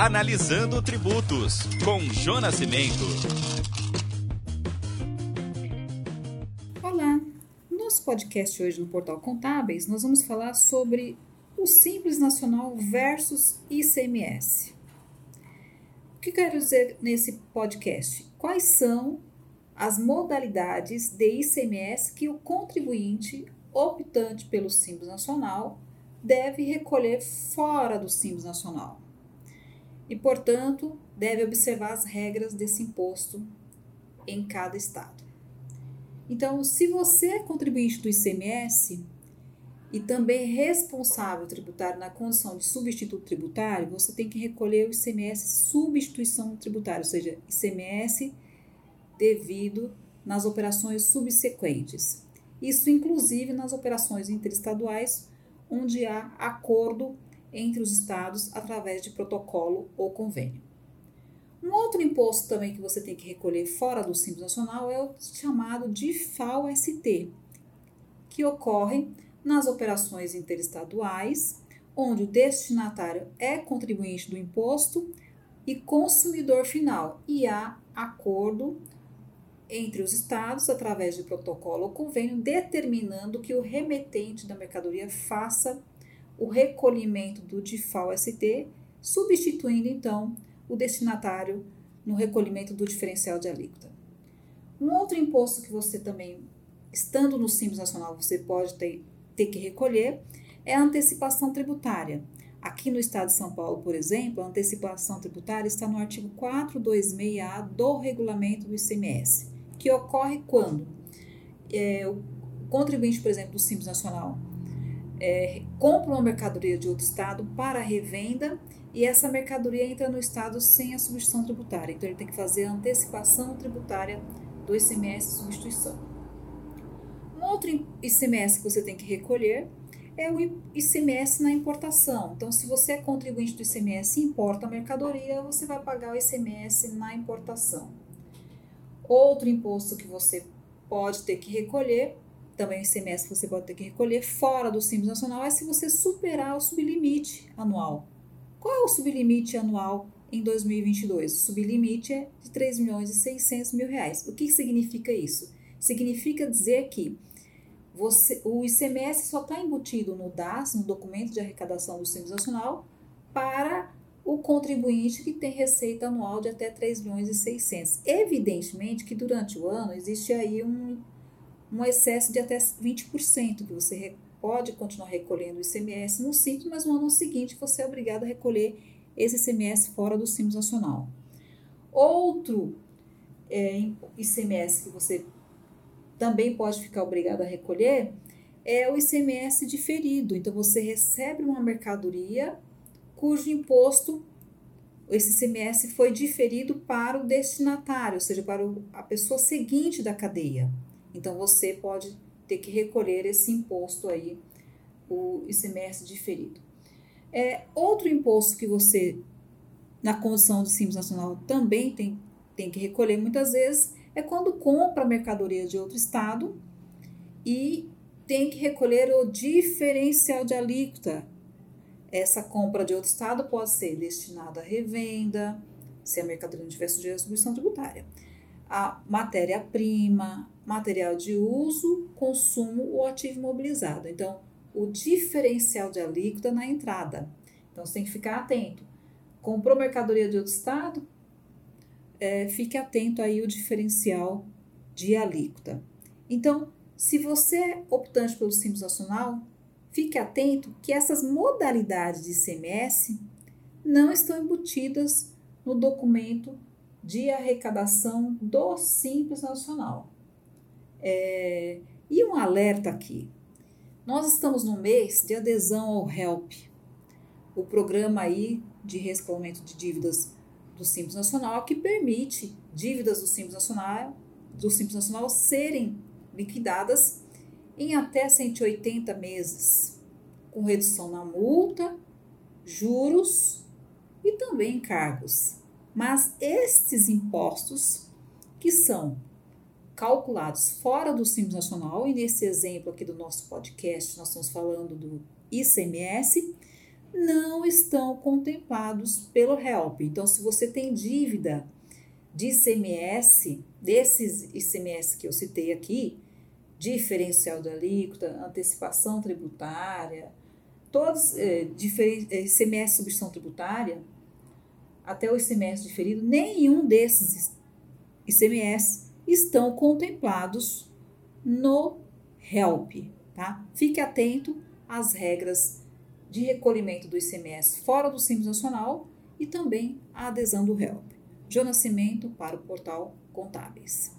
Analisando Tributos, com Jonas Cimento. Olá! No nosso podcast hoje no Portal Contábeis, nós vamos falar sobre o Simples Nacional versus ICMS. O que quero dizer nesse podcast? Quais são as modalidades de ICMS que o contribuinte optante pelo Simples Nacional deve recolher fora do Simples Nacional. E, portanto, deve observar as regras desse imposto em cada estado. Então, se você é contribuinte do ICMS e também responsável tributário na condição de substituto tributário, você tem que recolher o ICMS substituição tributária, ou seja, ICMS devido nas operações subsequentes. Isso inclusive nas operações interestaduais, onde há acordo entre os estados através de protocolo ou convênio. Um outro imposto também que você tem que recolher fora do Simples Nacional é o chamado de FAO-ST, que ocorre nas operações interestaduais, onde o destinatário é contribuinte do imposto e consumidor final, e há acordo entre os estados através de protocolo ou convênio determinando que o remetente da mercadoria faça o recolhimento do DIFAL-ST, substituindo então o destinatário no recolhimento do diferencial de alíquota. Um outro imposto que você também, estando no Simples Nacional, você pode ter, ter que recolher é a antecipação tributária. Aqui no estado de São Paulo, por exemplo, a antecipação tributária está no artigo 426A do regulamento do ICMS, que ocorre quando é, o contribuinte, por exemplo, do Simples Nacional, é, compra uma mercadoria de outro estado para revenda e essa mercadoria entra no estado sem a substituição tributária. Então, ele tem que fazer a antecipação tributária do ICMS substituição. Um outro ICMS que você tem que recolher é o ICMS na importação. Então, se você é contribuinte do ICMS e importa a mercadoria, você vai pagar o ICMS na importação. Outro imposto que você pode ter que recolher também o ICMS que você pode ter que recolher fora do Simples Nacional é se você superar o sublimite anual. Qual é o sublimite anual em 2022? O sublimite é de 3 milhões e 600 mil reais. O que significa isso? Significa dizer que você, o ICMS só está embutido no DAS, no documento de arrecadação do Simples Nacional, para o contribuinte que tem receita anual de até 3 milhões e 600. Evidentemente que durante o ano existe aí um um excesso de até 20%, que você pode continuar recolhendo o ICMS no Simples, mas no ano seguinte você é obrigado a recolher esse ICMS fora do Simples Nacional. Outro é, ICMS que você também pode ficar obrigado a recolher é o ICMS diferido. Então, você recebe uma mercadoria cujo imposto, esse ICMS foi diferido para o destinatário, ou seja, para a pessoa seguinte da cadeia. Então você pode ter que recolher esse imposto aí, o ICMS diferido. É, outro imposto que você, na condição de Simples Nacional, também tem, tem que recolher muitas vezes é quando compra mercadoria de outro estado e tem que recolher o diferencial de alíquota. Essa compra de outro estado pode ser destinada à revenda, se a mercadoria não tiver sujeita à tributária a matéria-prima, material de uso, consumo ou ativo imobilizado. Então, o diferencial de alíquota na entrada. Então, você tem que ficar atento. Comprou mercadoria de outro estado? É, fique atento aí o diferencial de alíquota. Então, se você é optante pelo Simples Nacional, fique atento que essas modalidades de ICMS não estão embutidas no documento de arrecadação do Simples Nacional. É, e um alerta aqui: nós estamos no mês de adesão ao HELP, o programa aí de rescalamento de dívidas do Simples Nacional que permite dívidas do Simples Nacional, do Simples Nacional serem liquidadas em até 180 meses, com redução na multa, juros e também encargos. Mas estes impostos, que são calculados fora do Simples Nacional, e nesse exemplo aqui do nosso podcast, nós estamos falando do ICMS, não estão contemplados pelo HELP. Então, se você tem dívida de ICMS, desses ICMS que eu citei aqui, diferencial da alíquota, antecipação tributária, todos eh, ICMS substituição tributária, até o ICMS diferido, nenhum desses ICMS estão contemplados no HELP, tá? Fique atento às regras de recolhimento do ICMS fora do Simples Nacional e também a adesão do HELP. Jonas Nascimento para o portal Contábeis.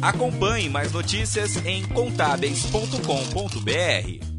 Acompanhe mais notícias em contábeis.com.br.